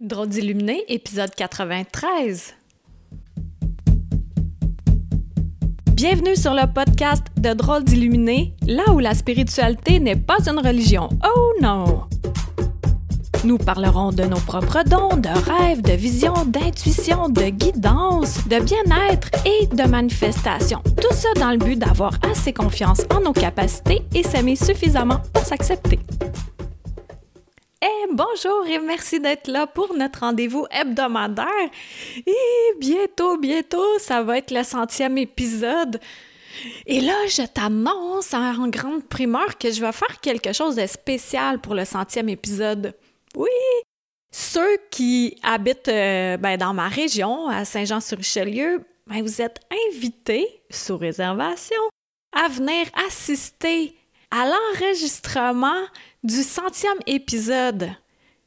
Drôle d'illuminé, épisode 93. Bienvenue sur le podcast de Drôle d'illuminé, là où la spiritualité n'est pas une religion. Oh non! Nous parlerons de nos propres dons, de rêves, de visions, d'intuition, de guidance, de bien-être et de manifestation. Tout ça dans le but d'avoir assez confiance en nos capacités et s'aimer suffisamment pour s'accepter. Eh, bonjour et merci d'être là pour notre rendez-vous hebdomadaire. Et bientôt, bientôt, ça va être le centième épisode. Et là, je t'annonce en grande primeur que je vais faire quelque chose de spécial pour le centième épisode. Oui! Ceux qui habitent euh, ben, dans ma région, à Saint-Jean-sur-Richelieu, ben, vous êtes invités, sous réservation, à venir assister à l'enregistrement du centième épisode.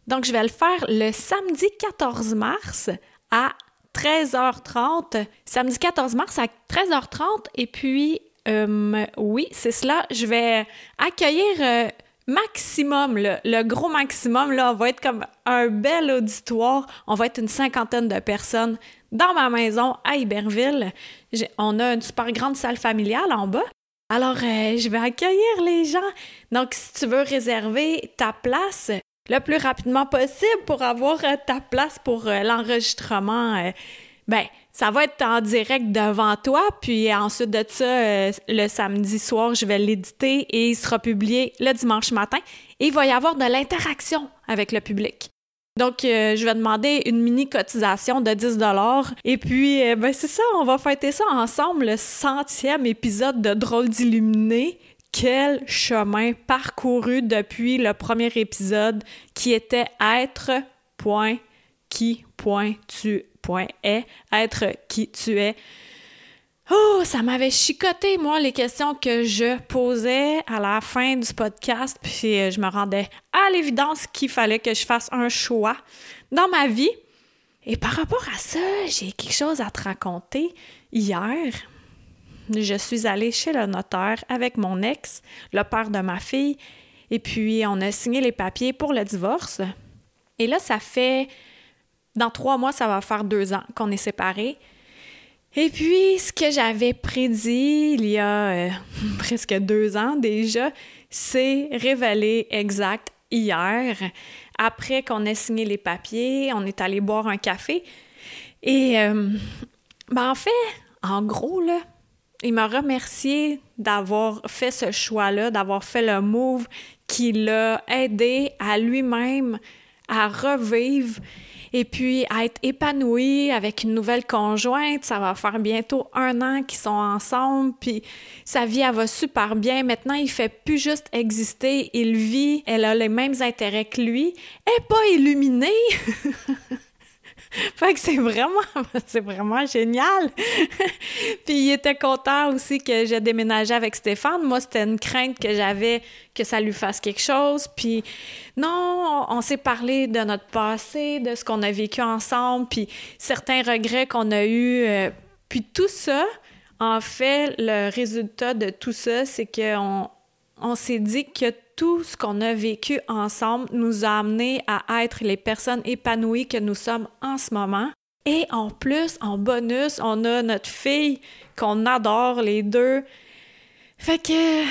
Donc, je vais le faire le samedi 14 mars à 13h30. Samedi 14 mars à 13h30. Et puis, euh, oui, c'est cela. Je vais accueillir euh, maximum, le, gros maximum, là, on va être comme un bel auditoire. On va être une cinquantaine de personnes dans ma maison à Iberville. On a une super grande salle familiale en bas. Alors, euh, je vais accueillir les gens. Donc, si tu veux réserver ta place le plus rapidement possible pour avoir euh, ta place pour euh, l'enregistrement, ben, ça va être en direct devant toi, puis ensuite de ça, le samedi soir, je vais l'éditer et il sera publié le dimanche matin. Et il va y avoir de l'interaction avec le public. Donc, euh, je vais demander une mini cotisation de 10 Et puis, euh, ben c'est ça, on va fêter ça ensemble, le centième épisode de Drôle d'illuminé. Quel chemin parcouru depuis le premier épisode qui était être, point, qui, point, tu, point, est, être qui tu es. Oh, ça m'avait chicoté, moi, les questions que je posais à la fin du podcast, puis euh, je me rendais à l'évidence qu'il fallait que je fasse un choix dans ma vie. Et par rapport à ça, j'ai quelque chose à te raconter. Hier, je suis allée chez le notaire avec mon ex, le père de ma fille, et puis on a signé les papiers pour le divorce. Et là, ça fait... Dans trois mois, ça va faire deux ans qu'on est séparés. Et puis, ce que j'avais prédit il y a euh, presque deux ans déjà, c'est révélé exact hier. Après qu'on ait signé les papiers, on est allé boire un café. Et euh, ben en fait, en gros, là, il m'a remercié d'avoir fait ce choix-là, d'avoir fait le move qui l'a aidé à lui-même à revivre et puis être épanoui avec une nouvelle conjointe. Ça va faire bientôt un an qu'ils sont ensemble, puis sa vie, elle va super bien. Maintenant, il fait plus juste exister, il vit, elle a les mêmes intérêts que lui. Elle n'est pas illuminée! fait c'est vraiment, c'est vraiment génial. puis il était content aussi que j'ai déménagé avec Stéphane. Moi, c'était une crainte que j'avais que ça lui fasse quelque chose. Puis non, on s'est parlé de notre passé, de ce qu'on a vécu ensemble, puis certains regrets qu'on a eus. Euh, puis tout ça, en fait, le résultat de tout ça, c'est qu'on on, s'est dit que tout ce qu'on a vécu ensemble nous a amené à être les personnes épanouies que nous sommes en ce moment. Et en plus, en bonus, on a notre fille qu'on adore les deux. Fait que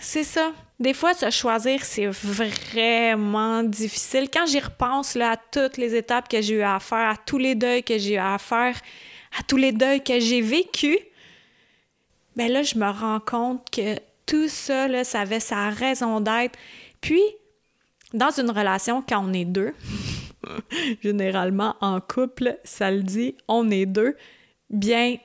c'est ça. Des fois, se choisir, c'est vraiment difficile. Quand j'y repense là, à toutes les étapes que j'ai eu à faire, à tous les deuils que j'ai eu à faire, à tous les deuils que j'ai vécus, ben là, je me rends compte que tout ça, là, ça avait sa raison d'être. Puis, dans une relation, quand on est deux, généralement en couple, ça le dit, on est deux, bien,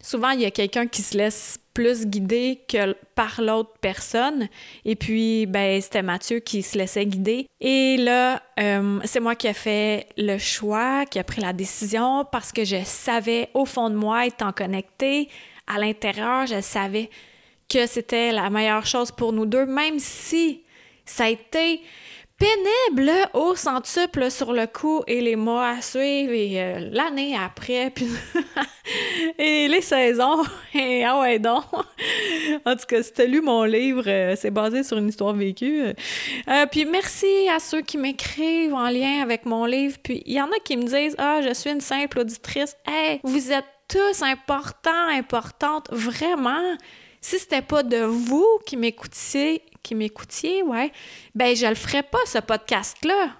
souvent il y a quelqu'un qui se laisse plus guider que par l'autre personne. Et puis, ben, c'était Mathieu qui se laissait guider. Et là, euh, c'est moi qui ai fait le choix, qui a pris la décision parce que je savais au fond de moi, étant connectée à l'intérieur, je savais que c'était la meilleure chose pour nous deux, même si ça a été pénible au centuple sur le coup et les mois à suivre et euh, l'année après puis et les saisons et ah ouais donc. En tout cas si t'as lu mon livre euh, c'est basé sur une histoire vécue. Euh, puis merci à ceux qui m'écrivent en lien avec mon livre puis il y en a qui me disent ah je suis une simple auditrice hey vous êtes tous importants importantes vraiment si c'était pas de vous qui m'écoutiez qui m'écoutiez, ouais, ben je le ferais pas, ce podcast-là,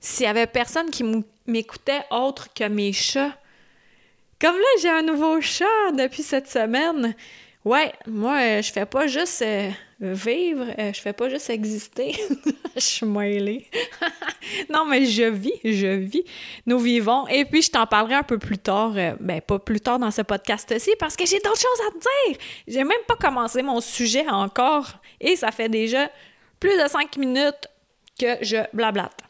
s'il y avait personne qui m'écoutait autre que mes chats. Comme là, j'ai un nouveau chat depuis cette semaine. Ouais, moi, euh, je fais pas juste euh, vivre, euh, je fais pas juste exister. je suis mêlée. non, mais je vis, je vis. Nous vivons. Et puis, je t'en parlerai un peu plus tard, ben pas plus tard dans ce podcast-ci, parce que j'ai d'autres choses à te dire. J'ai même pas commencé mon sujet encore. Et ça fait déjà plus de cinq minutes que je blablate.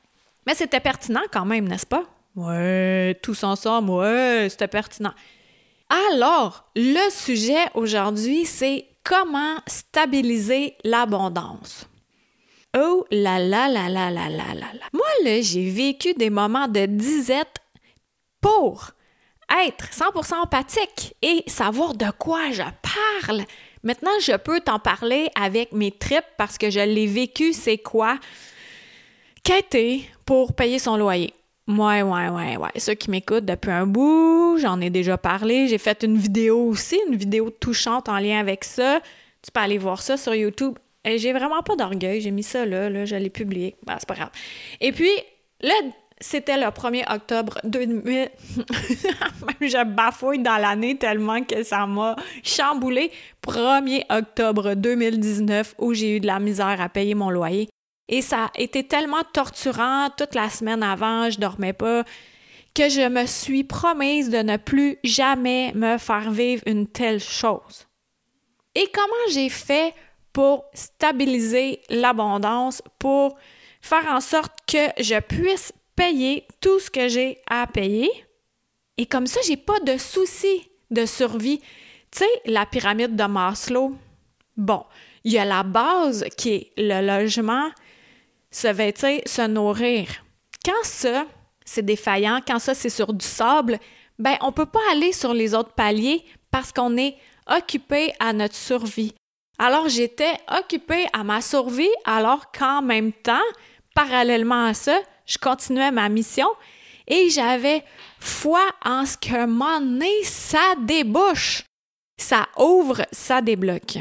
Mais c'était pertinent quand même, n'est-ce pas? Ouais, tous ensemble, ouais, c'était pertinent. Alors, le sujet aujourd'hui, c'est comment stabiliser l'abondance. Oh là là là là là là là là. Moi, là, j'ai vécu des moments de disette pour être 100% empathique et savoir de quoi je parle. Maintenant, je peux t'en parler avec mes tripes parce que je l'ai vécu, c'est quoi? Quêter pour payer son loyer. Ouais, ouais, ouais, ouais. Ceux qui m'écoutent depuis un bout, j'en ai déjà parlé. J'ai fait une vidéo aussi, une vidéo touchante en lien avec ça. Tu peux aller voir ça sur YouTube. J'ai vraiment pas d'orgueil. J'ai mis ça là, là, je l'ai publié. Ben, c'est pas grave. Et puis, là, c'était le 1er octobre 2000. je bafouille dans l'année tellement que ça m'a chamboulé. 1er octobre 2019 où j'ai eu de la misère à payer mon loyer. Et ça a été tellement torturant toute la semaine avant, je dormais pas, que je me suis promise de ne plus jamais me faire vivre une telle chose. Et comment j'ai fait pour stabiliser l'abondance, pour faire en sorte que je puisse payer tout ce que j'ai à payer? Et comme ça, j'ai pas de soucis de survie. Tu sais, la pyramide de Maslow, bon, il y a la base qui est le logement, se vêtir, se nourrir. Quand ça, c'est défaillant, quand ça, c'est sur du sable, ben on peut pas aller sur les autres paliers parce qu'on est occupé à notre survie. Alors j'étais occupée à ma survie alors qu'en même temps, parallèlement à ça, je continuais ma mission et j'avais foi en ce que mon nez, ça débouche. Ça ouvre, ça débloque.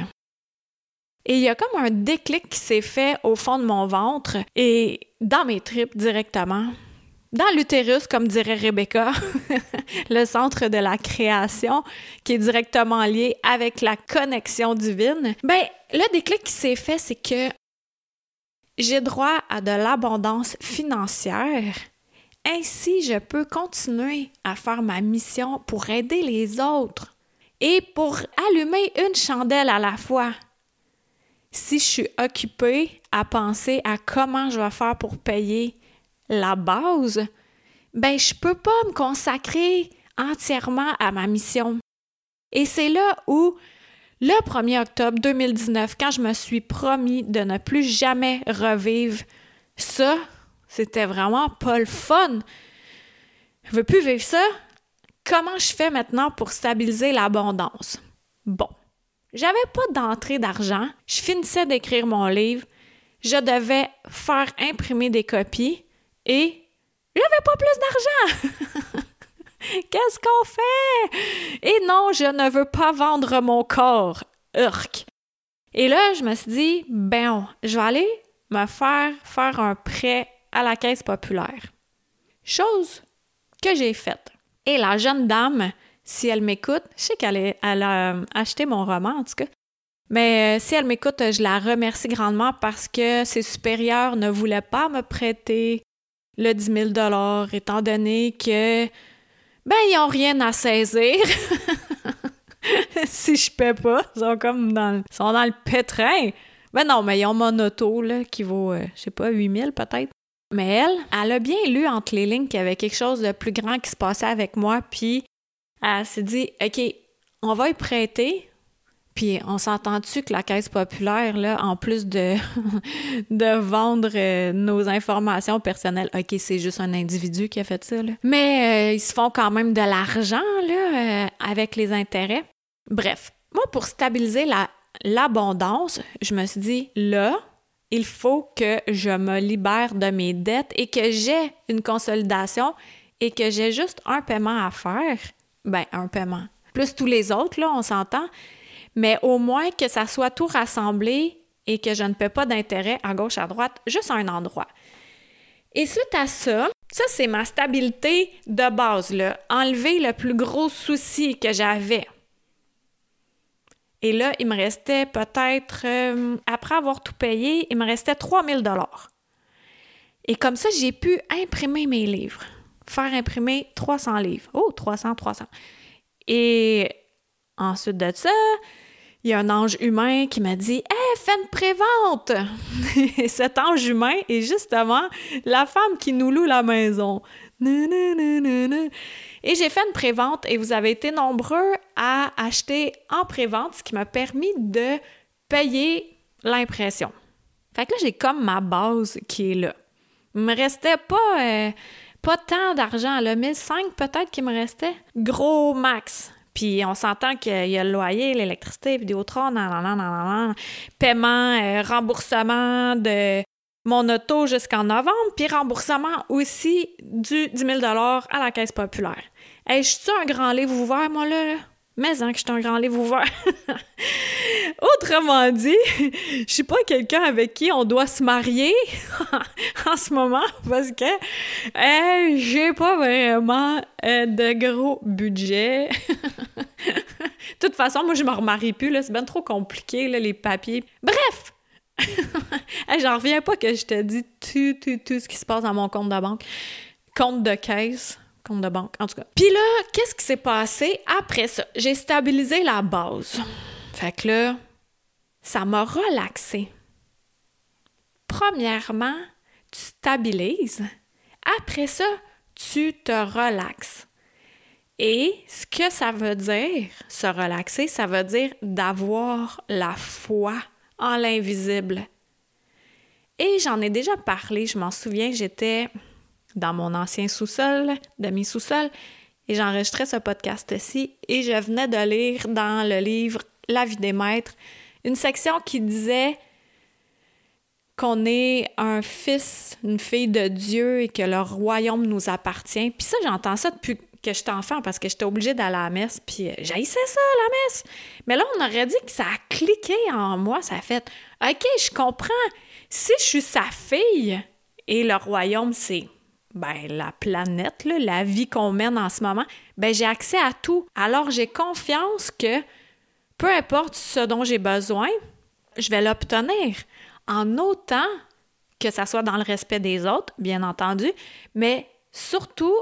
Et il y a comme un déclic qui s'est fait au fond de mon ventre et dans mes tripes directement. Dans l'utérus, comme dirait Rebecca, le centre de la création, qui est directement lié avec la connexion divine, ben, le déclic qui s'est fait, c'est que j'ai droit à de l'abondance financière. Ainsi, je peux continuer à faire ma mission pour aider les autres et pour allumer une chandelle à la fois si je suis occupée à penser à comment je vais faire pour payer la base, ben je peux pas me consacrer entièrement à ma mission. Et c'est là où le 1er octobre 2019, quand je me suis promis de ne plus jamais revivre ça, c'était vraiment pas le fun. Je veux plus vivre ça. Comment je fais maintenant pour stabiliser l'abondance? Bon, j'avais pas d'entrée d'argent. Je finissais d'écrire mon livre. Je devais faire imprimer des copies et j'avais pas plus d'argent. Qu'est-ce qu'on fait? Et non, je ne veux pas vendre mon corps. Urk. Et là, je me suis dit, ben, je vais aller me faire faire un prêt à la caisse populaire. Chose que j'ai faite. Et la jeune dame si elle m'écoute, je sais qu'elle a acheté mon roman en tout cas, mais euh, si elle m'écoute, je la remercie grandement parce que ses supérieurs ne voulaient pas me prêter le 10 000 étant donné que, ben, ils n'ont rien à saisir. si je paie pas, ils sont comme dans, ils sont dans le pétrin. Ben non, mais ils ont mon auto, là, qui vaut, euh, je sais pas, 8 000 peut-être. Mais elle, elle a bien lu entre les lignes qu'il y avait quelque chose de plus grand qui se passait avec moi, puis elle s'est dit, OK, on va y prêter, Puis on s'entend-tu que la Caisse populaire, là, en plus de, de vendre euh, nos informations personnelles, OK, c'est juste un individu qui a fait ça, là. mais euh, ils se font quand même de l'argent là, euh, avec les intérêts. Bref, moi, pour stabiliser la, l'abondance, je me suis dit, là, il faut que je me libère de mes dettes et que j'ai une consolidation et que j'ai juste un paiement à faire. Ben, un paiement. Plus tous les autres, là, on s'entend mais au moins que ça soit tout rassemblé et que je ne paie pas d'intérêt à gauche, à droite, juste à un endroit. Et suite à ça, ça c'est ma stabilité de base, là. enlever le plus gros souci que j'avais. Et là, il me restait peut-être, euh, après avoir tout payé, il me restait 3000 dollars. Et comme ça, j'ai pu imprimer mes livres. Faire imprimer 300 livres. Oh, 300, 300. Et ensuite de ça, il y a un ange humain qui m'a dit Hey, fais une prévente Et cet ange humain est justement la femme qui nous loue la maison. Et j'ai fait une prévente et vous avez été nombreux à acheter en prévente, ce qui m'a permis de payer l'impression. Fait que là, j'ai comme ma base qui est là. Il me restait pas, euh, pas tant d'argent, là, 1005 peut-être qu'il me restait. Gros max. Puis on s'entend qu'il y a le loyer, l'électricité, Vidéotron, nan, nan, nan, nan, paiement, euh, remboursement de mon auto jusqu'en novembre, puis remboursement aussi du 10 000 à la Caisse populaire. Hey, je suis un grand livre ouvert, moi, là? Mais hein, que je suis un grand livre ouvert. Autrement dit, je suis pas quelqu'un avec qui on doit se marier en ce moment parce que euh, j'ai pas vraiment euh, de gros budget. de toute façon, moi je me remarie plus là, c'est bien trop compliqué les papiers. Bref, j'en reviens pas que je te dis tout, tout, tout ce qui se passe dans mon compte de banque. Compte de caisse compte de banque, en tout cas. Puis là, qu'est-ce qui s'est passé après ça? J'ai stabilisé la base. Fait que là, ça m'a relaxé. Premièrement, tu stabilises. Après ça, tu te relaxes. Et ce que ça veut dire, se relaxer, ça veut dire d'avoir la foi en l'invisible. Et j'en ai déjà parlé, je m'en souviens, j'étais dans mon ancien sous-sol, de mes sous-sols, et j'enregistrais ce podcast-ci, et je venais de lire dans le livre La vie des maîtres une section qui disait qu'on est un fils, une fille de Dieu et que le royaume nous appartient. Puis ça, j'entends ça depuis que j'étais enfant parce que j'étais obligée d'aller à la messe, puis j'haïssais ça, la messe. Mais là, on aurait dit que ça a cliqué en moi, ça a fait « OK, je comprends. Si je suis sa fille et le royaume, c'est ben, la planète, la vie qu'on mène en ce moment, ben, j'ai accès à tout. Alors, j'ai confiance que peu importe ce dont j'ai besoin, je vais l'obtenir en autant que ça soit dans le respect des autres, bien entendu, mais surtout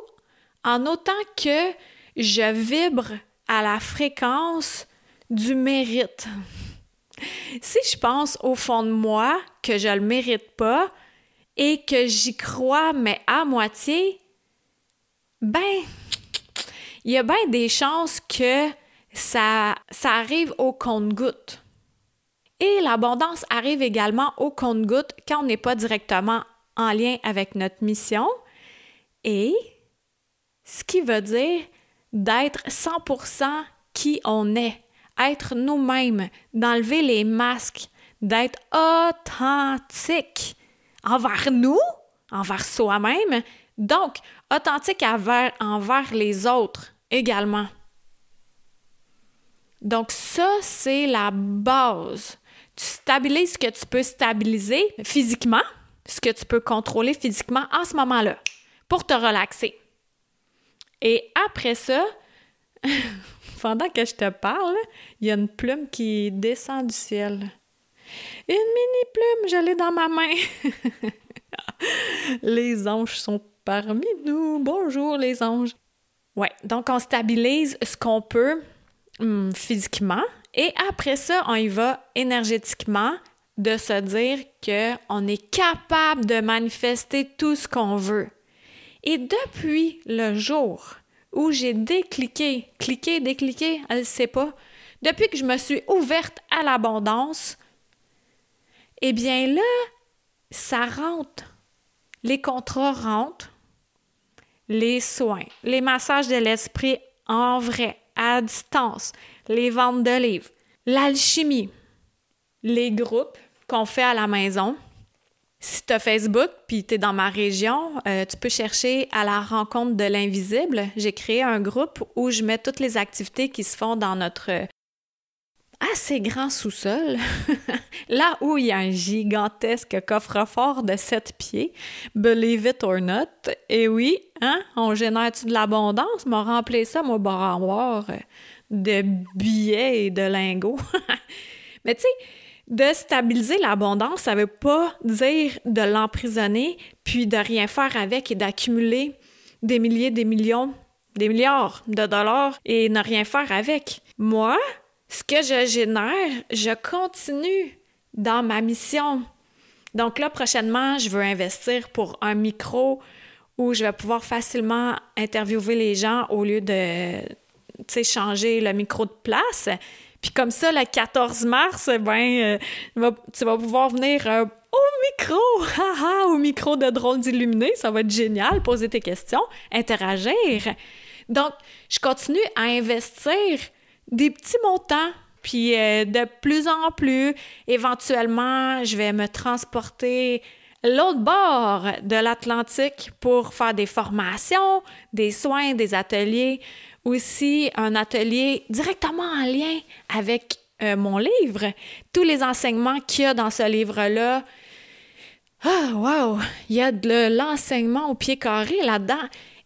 en autant que je vibre à la fréquence du mérite. Si je pense au fond de moi que je ne le mérite pas, et que j'y crois, mais à moitié, ben, il y a bien des chances que ça, ça arrive au compte-goutte. Et l'abondance arrive également au compte-goutte quand on n'est pas directement en lien avec notre mission. Et ce qui veut dire d'être 100% qui on est, être nous-mêmes, d'enlever les masques, d'être authentique envers nous, envers soi-même, donc authentique envers, les autres également. Donc ça, c'est la base. Tu stabilises ce que tu peux stabiliser physiquement, ce que tu peux contrôler physiquement en ce moment-là, pour te relaxer. Et après ça, pendant que je te parle, il y a une plume qui descend du ciel. Une mini plume, je l'ai dans ma main. les anges sont parmi nous. Bonjour les anges. Ouais, donc on stabilise ce qu'on peut hum, physiquement et après ça, on y va énergétiquement de se dire qu'on est capable de manifester tout ce qu'on veut. Et depuis le jour où j'ai décliqué, cliqué, décliqué, elle ne sait pas, depuis que je me suis ouverte à l'abondance, eh bien là, ça rentre. Les contrats rentrent, les soins, les massages de l'esprit en vrai, à distance, les ventes de livres, l'alchimie, les groupes qu'on fait à la maison. Si tu as Facebook puis tu es dans ma région, euh, tu peux chercher à la rencontre de l'invisible. J'ai créé un groupe où je mets toutes les activités qui se font dans notre assez grand sous-sol, là où il y a un gigantesque coffre-fort de 7 pieds, believe it or not. Et oui, hein, on génère-tu de l'abondance? M'a rempli ça, mon barre de billets et de lingots. Mais tu sais, de stabiliser l'abondance, ça veut pas dire de l'emprisonner, puis de rien faire avec et d'accumuler des milliers, des millions, des milliards de dollars et ne rien faire avec. Moi, ce que je génère, je continue dans ma mission. Donc là, prochainement, je veux investir pour un micro où je vais pouvoir facilement interviewer les gens au lieu de changer le micro de place. Puis comme ça, le 14 mars, ben, euh, tu vas pouvoir venir euh, au micro, au micro de drôle d'illuminé. Ça va être génial, poser tes questions, interagir. Donc, je continue à investir des petits montants, puis euh, de plus en plus, éventuellement, je vais me transporter l'autre bord de l'Atlantique pour faire des formations, des soins, des ateliers, aussi un atelier directement en lien avec euh, mon livre, tous les enseignements qu'il y a dans ce livre-là. Ah, wow! Il y a de l'enseignement au pied carré là-dedans.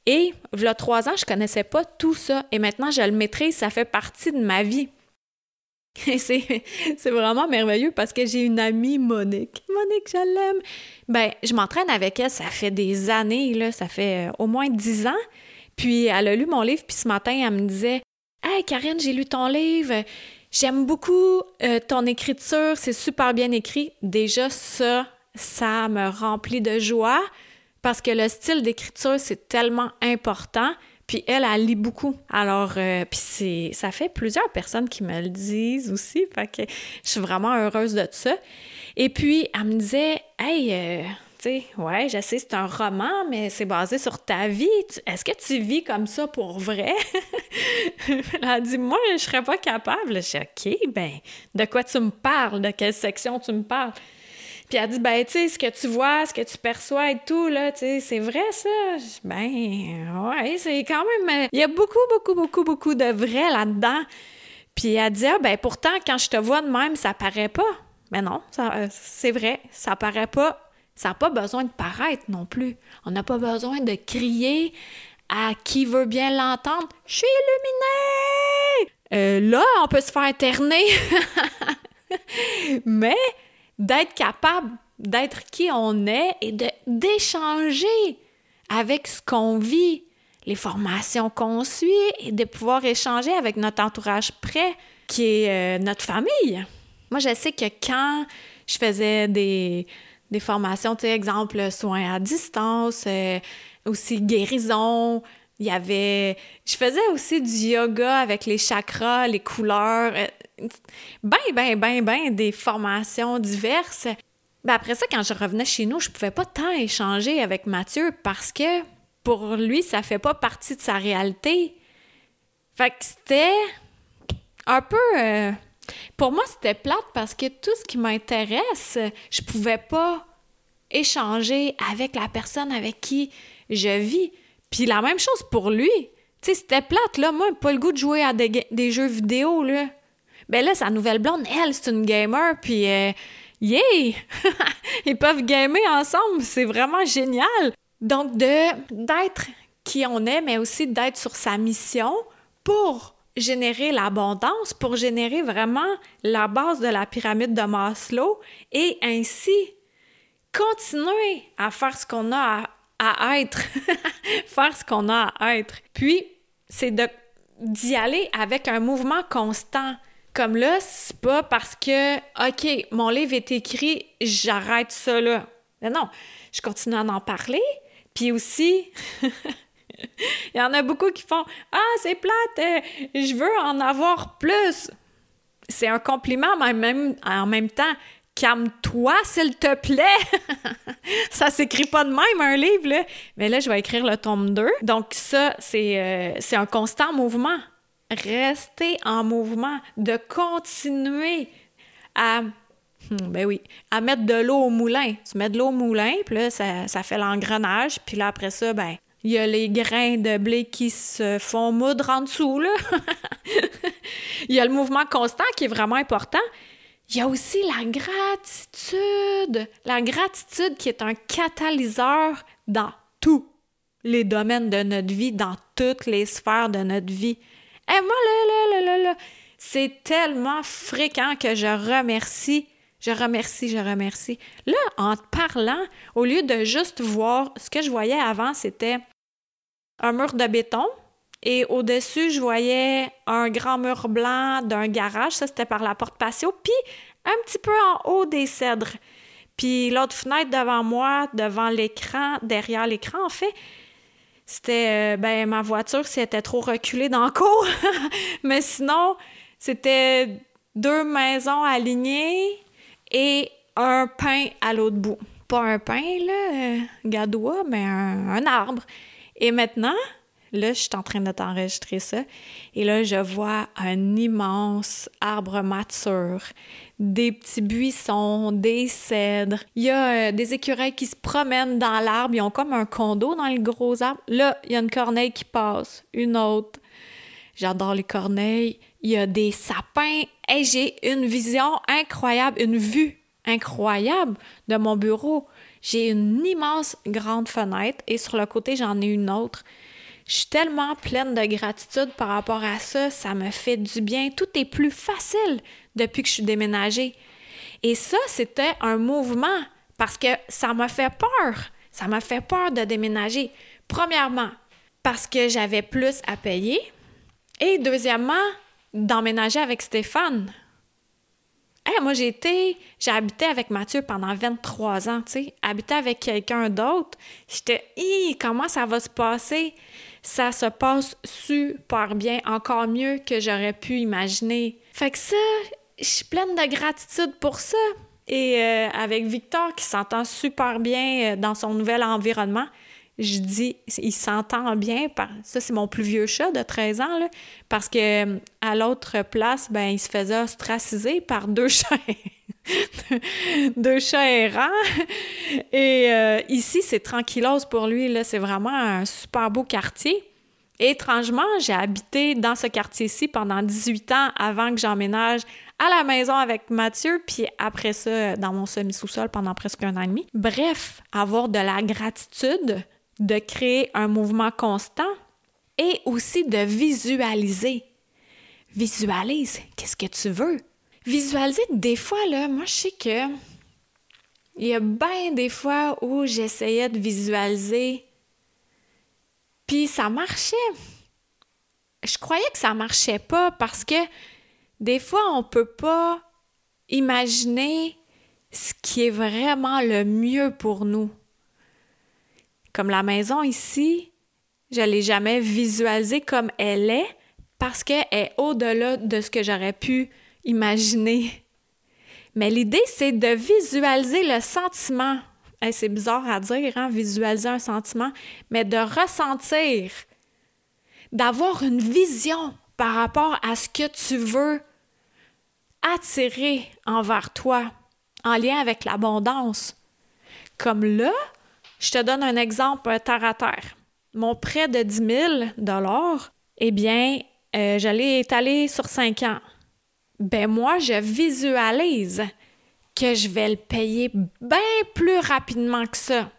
Et, a trois ans, je connaissais pas tout ça. Et maintenant, je le maîtrise, ça fait partie de ma vie. C'est, vraiment merveilleux parce que j'ai une amie, Monique. Monique, je l'aime. Ben, je m'entraîne avec elle, ça fait des années, là, ça fait euh, au moins dix ans. Puis elle a lu mon livre, puis ce matin, elle me disait Hey Karine, j'ai lu ton livre. J'aime beaucoup euh, ton écriture, c'est super bien écrit. Déjà, ça, ça me remplit de joie parce que le style d'écriture, c'est tellement important. Puis elle, elle lit beaucoup. Alors, euh, puis c'est, ça fait plusieurs personnes qui me le disent aussi. Fait que je suis vraiment heureuse de ça. Et puis, elle me disait, hey, euh, tu sais, ouais, je sais, c'est un roman, mais c'est basé sur ta vie. Est-ce que tu vis comme ça pour vrai? elle a dit, moi, je serais pas capable. Je suis OK, ben, de quoi tu me parles? De quelle section tu me parles? Puis elle dit, ben, tu sais, ce que tu vois, ce que tu perçois et tout, là, tu sais, c'est vrai, ça? Ben, ouais, c'est quand même. Euh, il y a beaucoup, beaucoup, beaucoup, beaucoup de vrai là-dedans. Puis elle dit, ah, ben, pourtant, quand je te vois de même, ça paraît pas. Mais non, euh, c'est vrai, ça paraît pas. Ça n'a pas besoin de paraître non plus. On n'a pas besoin de crier à qui veut bien l'entendre. Je suis illuminé! Euh, là, on peut se faire interner. Mais d'être capable d'être qui on est et d'échanger avec ce qu'on vit, les formations qu'on suit et de pouvoir échanger avec notre entourage près qui est euh, notre famille. Moi, je sais que quand je faisais des, formations, tu sais, exemple, soins à distance, euh, aussi guérison, il y avait... Je faisais aussi du yoga avec les chakras, les couleurs. Ben, ben, ben, ben, des formations diverses. Ben après ça, quand je revenais chez nous, je pouvais pas tant échanger avec Mathieu parce que pour lui, ça fait pas partie de sa réalité. Fait que c'était un peu. Euh, pour moi, c'était plate parce que tout ce qui m'intéresse, je pouvais pas échanger avec la personne avec qui je vis. Puis la même chose pour lui. Tu sais, c'était plate, là. Moi, pas le goût de jouer à des, des jeux vidéo, là. Ben là, sa nouvelle blonde, elle, c'est une gamer, puis euh, yeah! Ils peuvent gamer ensemble, c'est vraiment génial! Donc, de d'être qui on est, mais aussi d'être sur sa mission pour générer l'abondance, pour générer vraiment la base de la pyramide de Maslow et ainsi continuer à faire ce qu'on a à, à être, faire ce qu'on a à être. Puis, c'est d'y aller avec un mouvement constant. Comme là, c'est pas parce que, OK, mon livre est écrit, j'arrête ça là. Mais non, je continue à en parler. Puis aussi, il y en a beaucoup qui font Ah, c'est plate, euh, je veux en avoir plus. c'est un compliment, mais même, en même temps, calme-toi, s'il te plaît. ça s'écrit pas de même, un livre, là. Mais là, je vais écrire le tome 2. Donc, ça, euh, c'est un constant mouvement. Rester en mouvement, de continuer à hmm, ben oui. À mettre de l'eau au moulin. Tu mets de l'eau au moulin, puis là, ça, fait l'engrenage. Puis là, après ça, ben, il y a les grains de blé qui se font moudre en dessous, là. il y a le mouvement constant qui est vraiment important. Il y a aussi la gratitude. La gratitude qui est un catalyseur dans tous les domaines de notre vie, dans toutes les sphères de notre vie. Et moi, là, là, là, là, là, c'est tellement fréquent que je remercie, je remercie, je remercie. Là, en te parlant, au lieu de juste voir, ce que je voyais avant, c'était un mur de béton, et au-dessus, je voyais un grand mur blanc d'un garage. Ça, c'était par la porte patio. Puis un petit peu en haut des cèdres. Puis l'autre fenêtre devant moi, devant l'écran, derrière l'écran, en fait, c'était, euh, ben, ma voiture, si trop reculée dans le cours. Mais sinon, c'était deux maisons alignées et un pain à l'autre bout. Pas un pain, là, euh, gadois, mais un arbre. Et maintenant, Là, je suis en train de t'enregistrer ça. Et là, je vois un immense arbre mature, des petits buissons, des cèdres. Il y a euh, des écureuils qui se promènent dans l'arbre. Ils ont comme un condo dans le gros arbre. Là, il y a une corneille qui passe, une autre. J'adore les corneilles. Il y a des sapins. Et j'ai une vision incroyable, une vue incroyable de mon bureau. J'ai une immense grande fenêtre et sur le côté, j'en ai une autre. Je suis tellement pleine de gratitude par rapport à ça. Ça me fait du bien. Tout est plus facile depuis que je suis déménagée. Et ça, c'était un mouvement parce que ça m'a fait peur. Ça m'a fait peur de déménager. Premièrement, parce que j'avais plus à payer. Et deuxièmement, d'emménager avec Stéphane moi, j'ai été, j'ai habité avec Mathieu pendant 23 ans, tu sais. Habiter avec quelqu'un d'autre, j'étais, comment ça va se passer? Ça se passe super bien, encore mieux que j'aurais pu imaginer. Fait que ça, je suis pleine de gratitude pour ça. Et euh, avec Victor, qui s'entend super bien euh, dans son nouvel environnement, je dis, il s'entend bien. ça, c'est mon plus vieux chat de 13 ans, parce que euh, à l'autre place, ben, il se faisait ostraciser par deux deux chats errants. Et euh, ici, c'est tranquillose pour lui. C'est vraiment un super beau quartier. Étrangement, j'ai habité dans ce quartier-ci pendant 18 ans avant que j'emménage à la maison avec Mathieu, puis après ça, dans mon semi-sous-sol pendant presque un an et demi. Bref, avoir de la gratitude de créer un mouvement constant et aussi de visualiser. Visualise, qu'est-ce que tu veux? Visualiser, des fois, là, moi, je sais que il y a bien des fois où j'essayais de visualiser, puis ça marchait. Je croyais que ça marchait pas parce que des fois, on peut pas imaginer ce qui est vraiment le mieux pour nous. Comme la maison ici, je l'ai jamais visualisée comme elle est parce qu'elle est au-delà de ce que j'aurais pu imaginer. Mais l'idée, c'est de visualiser le sentiment. c'est bizarre à dire, hein, visualiser un sentiment, mais de ressentir, d'avoir une vision par rapport à ce que tu veux attirer envers toi en lien avec l'abondance. Comme là, je te donne un exemple terre à terre. Mon prêt de 10 000 eh bien, euh, je l'ai étalé sur 5 ans. Ben moi, je visualise que je vais le payer bien plus rapidement que ça.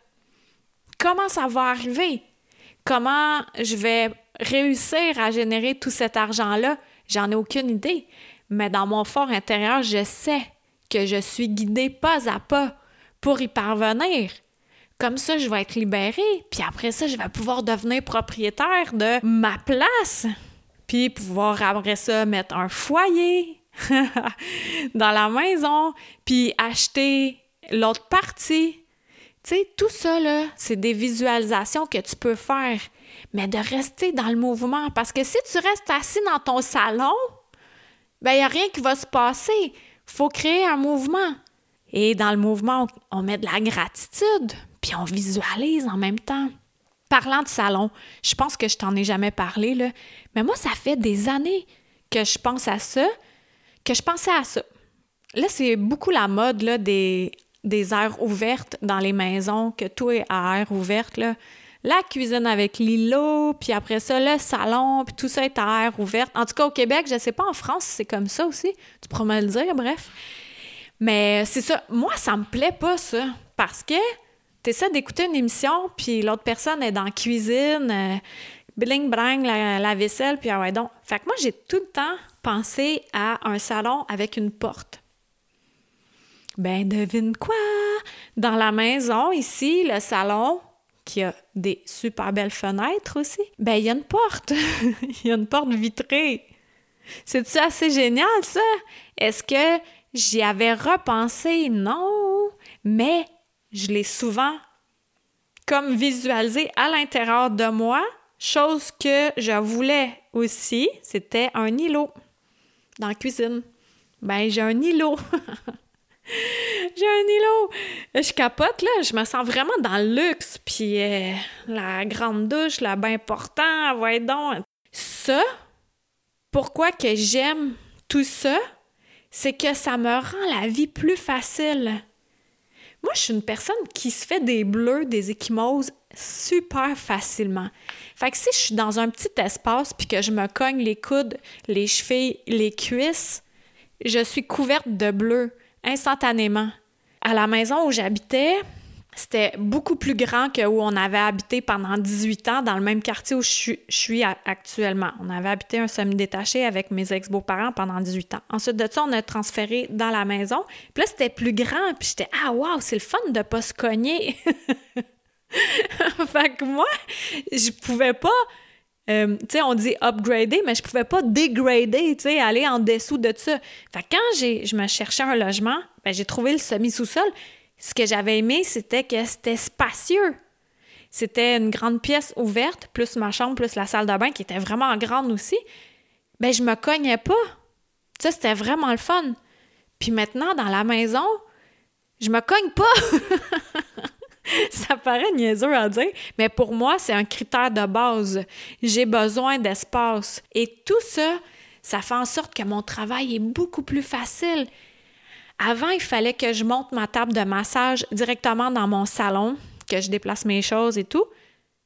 Comment ça va arriver? Comment je vais réussir à générer tout cet argent-là? J'en ai aucune idée. Mais dans mon fort intérieur, je sais que je suis guidée pas à pas pour y parvenir. Comme ça, je vais être libérée, puis après ça, je vais pouvoir devenir propriétaire de ma place, puis pouvoir après ça mettre un foyer dans la maison, puis acheter l'autre partie. Tu sais, tout ça, là, c'est des visualisations que tu peux faire, mais de rester dans le mouvement. Parce que si tu restes assis dans ton salon, ben il n'y a rien qui va se passer. faut créer un mouvement. Et dans le mouvement, on met de la gratitude, puis on visualise en même temps. Parlant de salon, je pense que je t'en ai jamais parlé, là, mais moi, ça fait des années que je pense à ça, que je pensais à ça. Là, c'est beaucoup la mode là, des, des aires ouvertes dans les maisons, que tout est à air ouverte. Là. La cuisine avec l'îlot, puis après ça, le salon, puis tout ça est à air ouverte. En tout cas, au Québec, je sais pas, en France, c'est comme ça aussi. Tu pourras me le dire, bref. Mais c'est ça. Moi, ça me plaît pas, ça. Parce que tu essaies d'écouter une émission, puis l'autre personne est dans la cuisine, euh, bling brang la, vaisselle, puis ah ouais donc. Fait que moi, j'ai tout le temps pensé à un salon avec une porte. Ben, devine quoi? Dans la maison, ici, le salon, qui a des super belles fenêtres aussi, ben, il y a une porte. Il y a une porte vitrée. C'est-tu assez génial, ça? Est-ce que j'y avais repensé? Non. Mais je l'ai souvent comme visualisé à l'intérieur de moi, chose que je voulais aussi, c'était un îlot dans la cuisine. Ben, j'ai un îlot. j'ai un îlot. Je capote, là. Je me sens vraiment dans le luxe. Puis euh, la grande douche, le bain portant, voyez donc. Ça, pourquoi que j'aime tout ça, c'est que ça me rend la vie plus facile. Moi, je suis une personne qui se fait des bleus, des échymoses super facilement. Fait que si je suis dans un petit espace puis que je me cogne les coudes, les chevilles, les cuisses, je suis couverte de bleus instantanément. À la maison où j'habitais, c'était beaucoup plus grand que où on avait habité pendant 18 ans dans le même quartier où je suis, actuellement. On avait habité un semi-détaché avec mes ex-beaux-parents pendant 18 ans. Ensuite de ça, on a transféré dans la maison. Puis là, c'était plus grand. Puis j'étais « Ah, wow, c'est le fun de pas se cogner! » Fait que moi, je pouvais pas... Euh, tu sais, on dit upgrader, mais je pouvais pas dégrader, tu sais, aller en dessous de ça. Fait que quand je me cherchais un logement, ben, j'ai trouvé le semi-sous-sol ce que j'avais aimé, c'était que c'était spacieux. C'était une grande pièce ouverte, plus ma chambre, plus la salle de bain qui était vraiment grande aussi. Ben, je me cognais pas. Ça, c'était vraiment le fun. Puis maintenant, dans la maison, je me cogne pas. ça paraît niaiseux à dire, mais pour moi, c'est un critère de base. J'ai besoin d'espace. Et tout ça, ça fait en sorte que mon travail est beaucoup plus facile. Avant, il fallait que je monte ma table de massage directement dans mon salon, que je déplace mes choses et tout.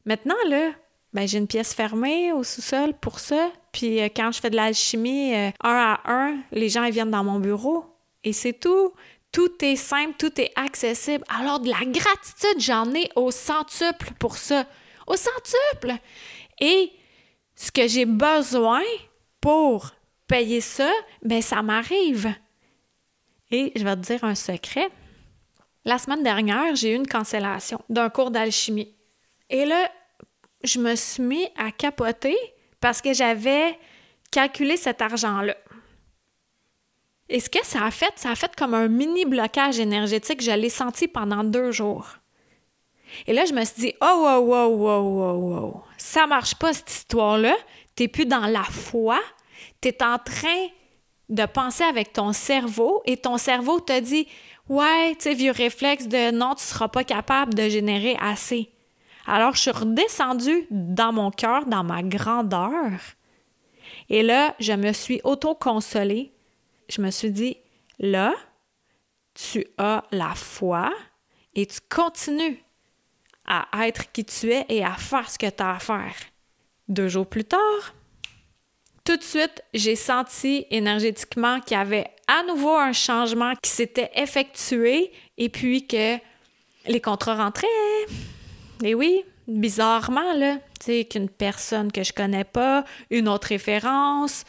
Maintenant, là, ben, j'ai une pièce fermée au sous-sol pour ça. Puis euh, quand je fais de l'alchimie euh, un à un, les gens viennent dans mon bureau et c'est tout. Tout est simple, tout est accessible. Alors de la gratitude, j'en ai au centuple pour ça. Au centuple! Et ce que j'ai besoin pour payer ça, ben ça m'arrive. Et je vais te dire un secret. La semaine dernière, j'ai eu une cancellation d'un cours d'alchimie. Et là, je me suis mis à capoter parce que j'avais calculé cet argent-là. Et ce que ça a fait, ça a fait comme un mini blocage énergétique. Je l'ai senti pendant deux jours. Et là, je me suis dit, oh, oh, oh, oh, oh, oh, ça marche pas cette histoire-là. T'es plus dans la foi. T'es en train de penser avec ton cerveau et ton cerveau te dit Ouais, tu sais, vieux réflexe de non, tu seras pas capable de générer assez. Alors, je suis redescendue dans mon cœur, dans ma grandeur. Et là, je me suis auto-consolée. Je me suis dit Là, tu as la foi et tu continues à être qui tu es et à faire ce que tu as à faire. Deux jours plus tard, tout de suite, j'ai senti énergétiquement qu'il y avait à nouveau un changement qui s'était effectué et puis que les contrats rentraient. Et oui, bizarrement, là, tu sais, qu'une personne que je connais pas, une autre référence,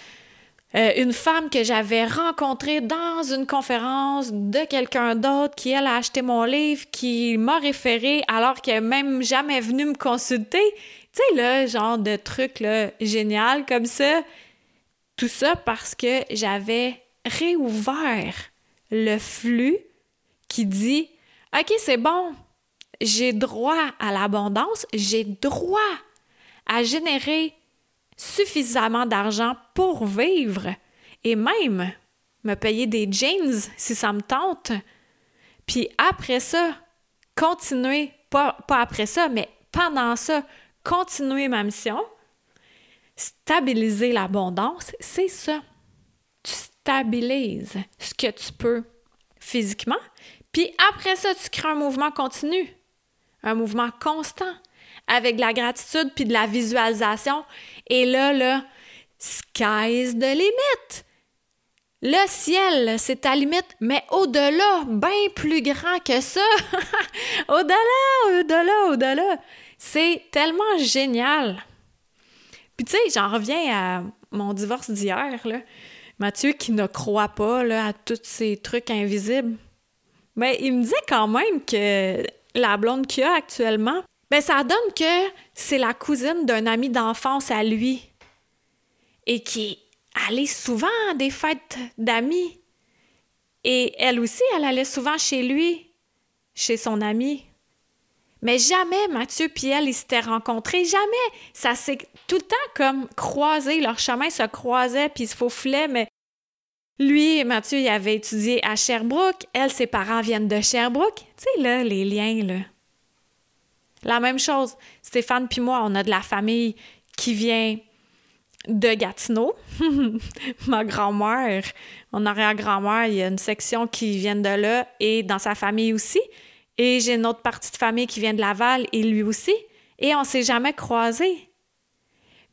euh, une femme que j'avais rencontrée dans une conférence de quelqu'un d'autre qui, elle, a acheté mon livre, qui m'a référé alors qu'elle n'est même jamais venue me consulter. Tu sais, là, genre de truc, génial comme ça. Tout ça parce que j'avais réouvert le flux qui dit OK, c'est bon, j'ai droit à l'abondance, j'ai droit à générer suffisamment d'argent pour vivre. et même me payer des jeans si ça me tente. Puis après ça, continuer, pas, après ça, mais pendant ça, continuer ma mission, stabiliser l'abondance, c'est ça. Tu stabilises ce que tu peux physiquement, puis après ça, tu crées un mouvement continu, un mouvement constant, avec de la gratitude puis de la visualisation. Et là, là, sky's the limit. Le ciel, c'est ta limite, mais au-delà, bien plus grand que ça. au-delà, au-delà, au-delà. C'est tellement génial. Puis tu sais, j'en reviens à mon divorce d'hier, là. Mathieu qui ne croit pas à tous ces trucs invisibles. Mais il me disait quand même que la blonde qu'il a actuellement, ben ça donne que c'est la cousine d'un ami d'enfance à lui et qui allait souvent à des fêtes d'amis. Et elle aussi, elle allait souvent chez lui, chez son ami. Mais jamais Mathieu et elle, ils s'étaient rencontrés, jamais. Ça s'est tout le temps comme croisé, leur chemin se croisait puis se faufilait, mais lui, Mathieu, il avait étudié à Sherbrooke. Elle, ses parents viennent de Sherbrooke. Tu sais, là, les liens, là. La même chose. Stéphane puis moi, on a de la famille qui vient de Gatineau. Ma grand-mère, mon arrière-grand-mère, il y a une section qui vient de là et dans sa famille aussi. Et j'ai une autre partie de famille qui vient de Laval et lui aussi. Et on s'est jamais croisés.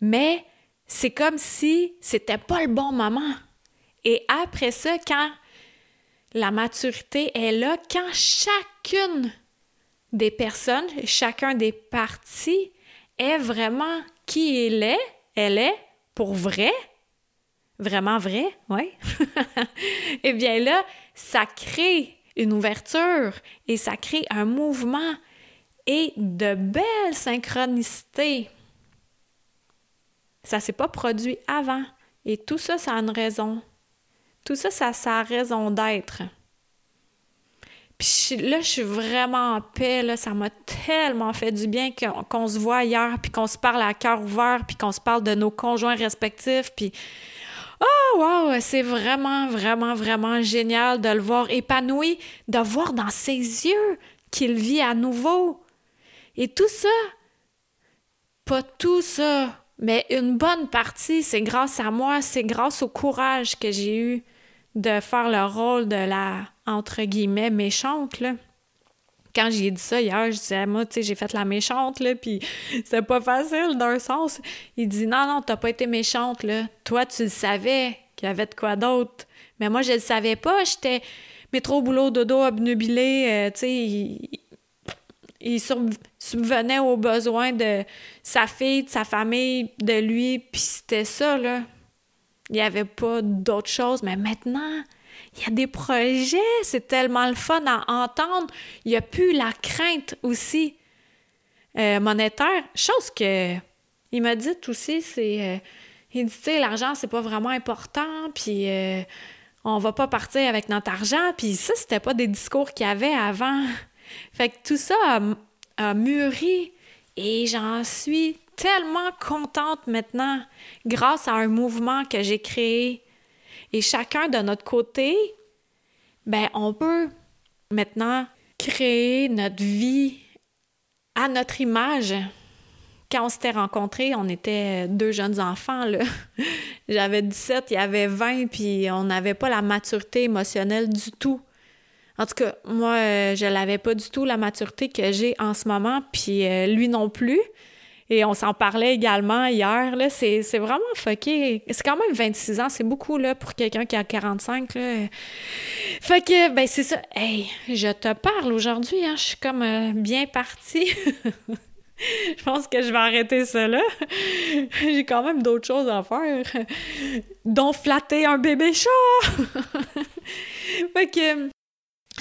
Mais c'est comme si c'était pas le bon moment. Et après ça, quand la maturité est là, quand chacune des personnes, chacun des partis est vraiment qui il est, elle est, pour vrai, vraiment vrai, oui, eh bien là, ça crée une ouverture et ça crée un mouvement et de belles synchronicités. Ça s'est pas produit avant. Et tout ça, ça a une raison. Tout ça, ça a sa raison d'être. Puis là, je suis vraiment en paix. Ça m'a tellement fait du bien qu'on se voit hier, puis qu'on se parle à cœur ouvert, puis qu'on se parle de nos conjoints respectifs. Puis, oh, wow, c'est vraiment, vraiment, vraiment génial de le voir épanoui, de voir dans ses yeux qu'il vit à nouveau. Et tout ça, pas tout ça, mais une bonne partie, c'est grâce à moi, c'est grâce au courage que j'ai eu de faire le rôle de la, entre guillemets, méchante, là. Quand j'ai dit ça hier, je disais, moi, tu sais, j'ai fait la méchante, là, puis c'est pas facile d'un sens. Il dit, non, non, t'as pas été méchante, là. Toi, tu le savais qu'il y avait de quoi d'autre. Mais moi, je le savais pas. J'étais métro, boulot, dodo, obnubilé, euh, tu sais, il, il subvenait aux besoins de sa fille, de sa famille, de lui, puis c'était ça, là. Il n'y avait pas d'autre chose, mais maintenant, il y a des projets, c'est tellement le fun à entendre. Il n'y a plus la crainte aussi euh, monétaire. Chose que il m'a dit aussi, c'est euh, il dit, tu sais, l'argent, c'est pas vraiment important, puis euh, on va pas partir avec notre argent, puis ça, c'était pas des discours qu'il y avait avant. Fait que tout ça a, a mûri et j'en suis tellement contente maintenant grâce à un mouvement que j'ai créé. Et chacun de notre côté, ben on peut maintenant créer notre vie à notre image. Quand on s'était rencontrés, on était deux jeunes enfants. Là. J'avais 17, il y avait 20, puis on n'avait pas la maturité émotionnelle du tout. En tout cas, moi, je l'avais pas du tout, la maturité que j'ai en ce moment, puis euh, lui non plus. Et on s'en parlait également hier. Là, c'est, vraiment fucké. C'est quand même 26 ans, c'est beaucoup là, pour quelqu'un qui a 45. Là. Fait que, ben c'est ça. Hey, je te parle aujourd'hui. Hein, je suis comme euh, bien partie. je pense que je vais arrêter là. J'ai quand même d'autres choses à faire, dont flatter un bébé chat. fait que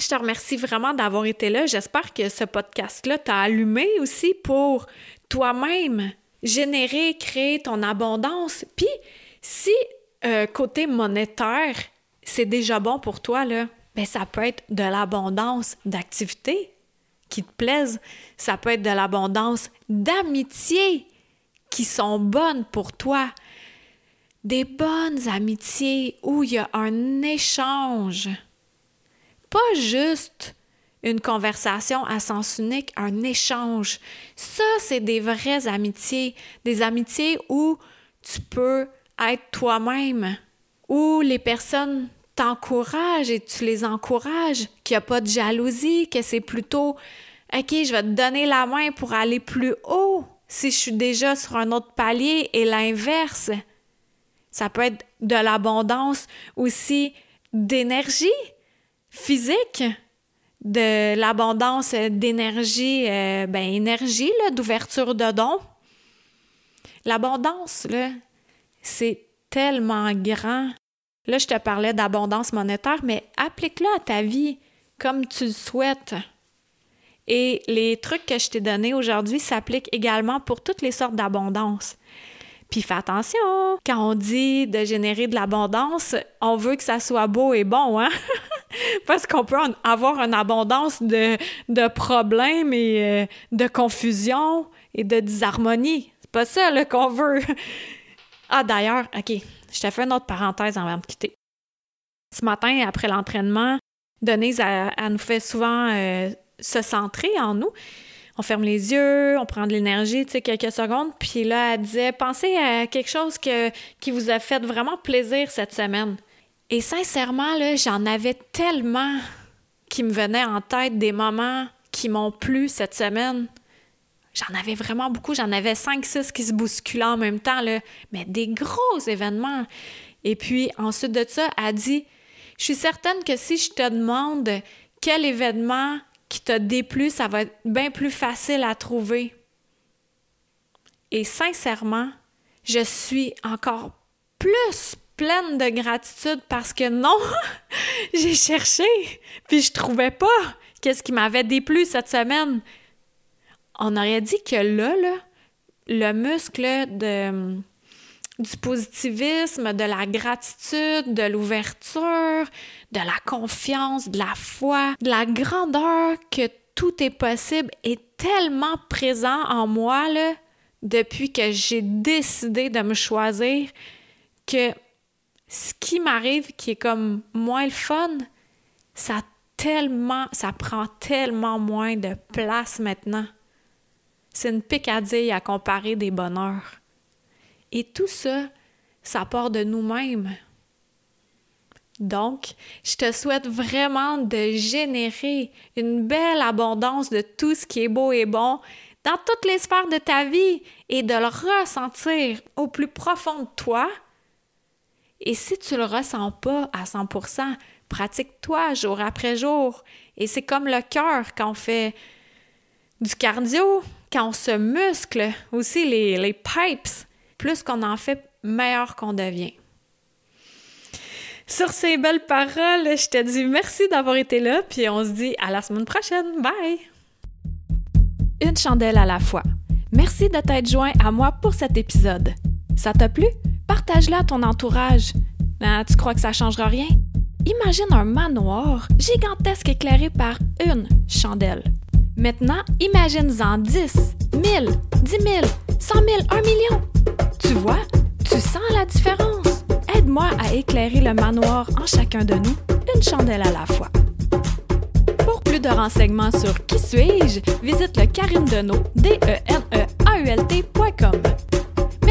je te remercie vraiment d'avoir été là. J'espère que ce podcast-là t'a allumé aussi pour toi-même générer, créer ton abondance. Puis, si euh, côté monétaire, c'est déjà bon pour toi, là, ben ça peut être de l'abondance d'activités qui te plaisent. Ça peut être de l'abondance d'amitiés qui sont bonnes pour toi. des bonnes amitiés où il y a un échange. Pas juste une conversation à sens unique, un échange. Ça, c'est des vraies amitiés, des amitiés où tu peux être toi-même, où les personnes t'encouragent et tu les encourages, qu'il n'y a pas de jalousie, que c'est plutôt OK, je vais te donner la main pour aller plus haut si je suis déjà sur un autre palier et l'inverse. Ça peut être de l'abondance aussi d'énergie physique, de l'abondance d'énergie, euh, ben énergie, d'ouverture de dons. L'abondance, c'est tellement grand. Là, je te parlais d'abondance monétaire, mais applique-le à ta vie comme tu le souhaites. Et les trucs que je t'ai donnés aujourd'hui s'appliquent également pour toutes les sortes d'abondance. Puis fais attention, quand on dit de générer de l'abondance, on veut que ça soit beau et bon, hein? Parce qu'on peut avoir une abondance de, problèmes et euh, de confusion et de disharmonie. C'est pas ça qu'on veut. Ah, d'ailleurs, OK, je te fais une autre parenthèse avant de quitter. Ce matin, après l'entraînement, Denise, elle, nous fait souvent euh, se centrer en nous. On ferme les yeux, on prend de l'énergie, tu sais, quelques secondes. Puis là, elle disait, pensez à quelque chose qui vous a fait vraiment plaisir cette semaine. Et sincèrement, j'en avais tellement qui me venaient en tête des moments qui m'ont plu cette semaine. J'en avais vraiment beaucoup. J'en avais cinq, six qui se bousculaient en même temps, mais des gros événements. Et puis, ensuite de ça, elle dit Je suis certaine que si je te demande quel événement qui t'a déplu, ça va être bien plus facile à trouver. Et sincèrement, je suis encore plus pleine de gratitude parce que non, j'ai cherché, puis je trouvais pas qu'est-ce qui m'avait déplu cette semaine. On aurait dit que là, le muscle de du positivisme, de la gratitude, de l'ouverture, de la confiance, de la foi, de la grandeur que tout est possible est tellement présent en moi depuis que j'ai décidé de me choisir que ce qui m'arrive qui est comme moins le fun, ça tellement ça prend tellement moins de place maintenant. C'est une picadille à comparer des bonheurs. Et tout ça, ça part de nous-mêmes. Donc, je te souhaite vraiment de générer une belle abondance de tout ce qui est beau et bon dans toutes les sphères de ta vie et de le ressentir au plus profond de toi. Et si tu le ressens pas à 100%, pratique-toi jour après jour. Et c'est comme le cœur quand on fait du cardio, quand on se muscle, aussi les, les pipes plus qu'on en fait, meilleur qu'on devient. Sur ces belles paroles, je te dis merci d'avoir été là, puis on se dit à la semaine prochaine. Bye! Une chandelle à la fois. Merci de t'être joint à moi pour cet épisode. Ça t'a plu? Partage-le à ton entourage. Ben, tu crois que ça changera rien? Imagine un manoir gigantesque éclairé par une chandelle. Maintenant, imagine-en 10, 1000, 10 000, 100 000, 1 million. Tu vois, tu sens la différence. Aide-moi à éclairer le manoir en chacun de nous, une chandelle à la fois. Pour plus de renseignements sur Qui suis-je, visite le Karine Deneau, d n a u l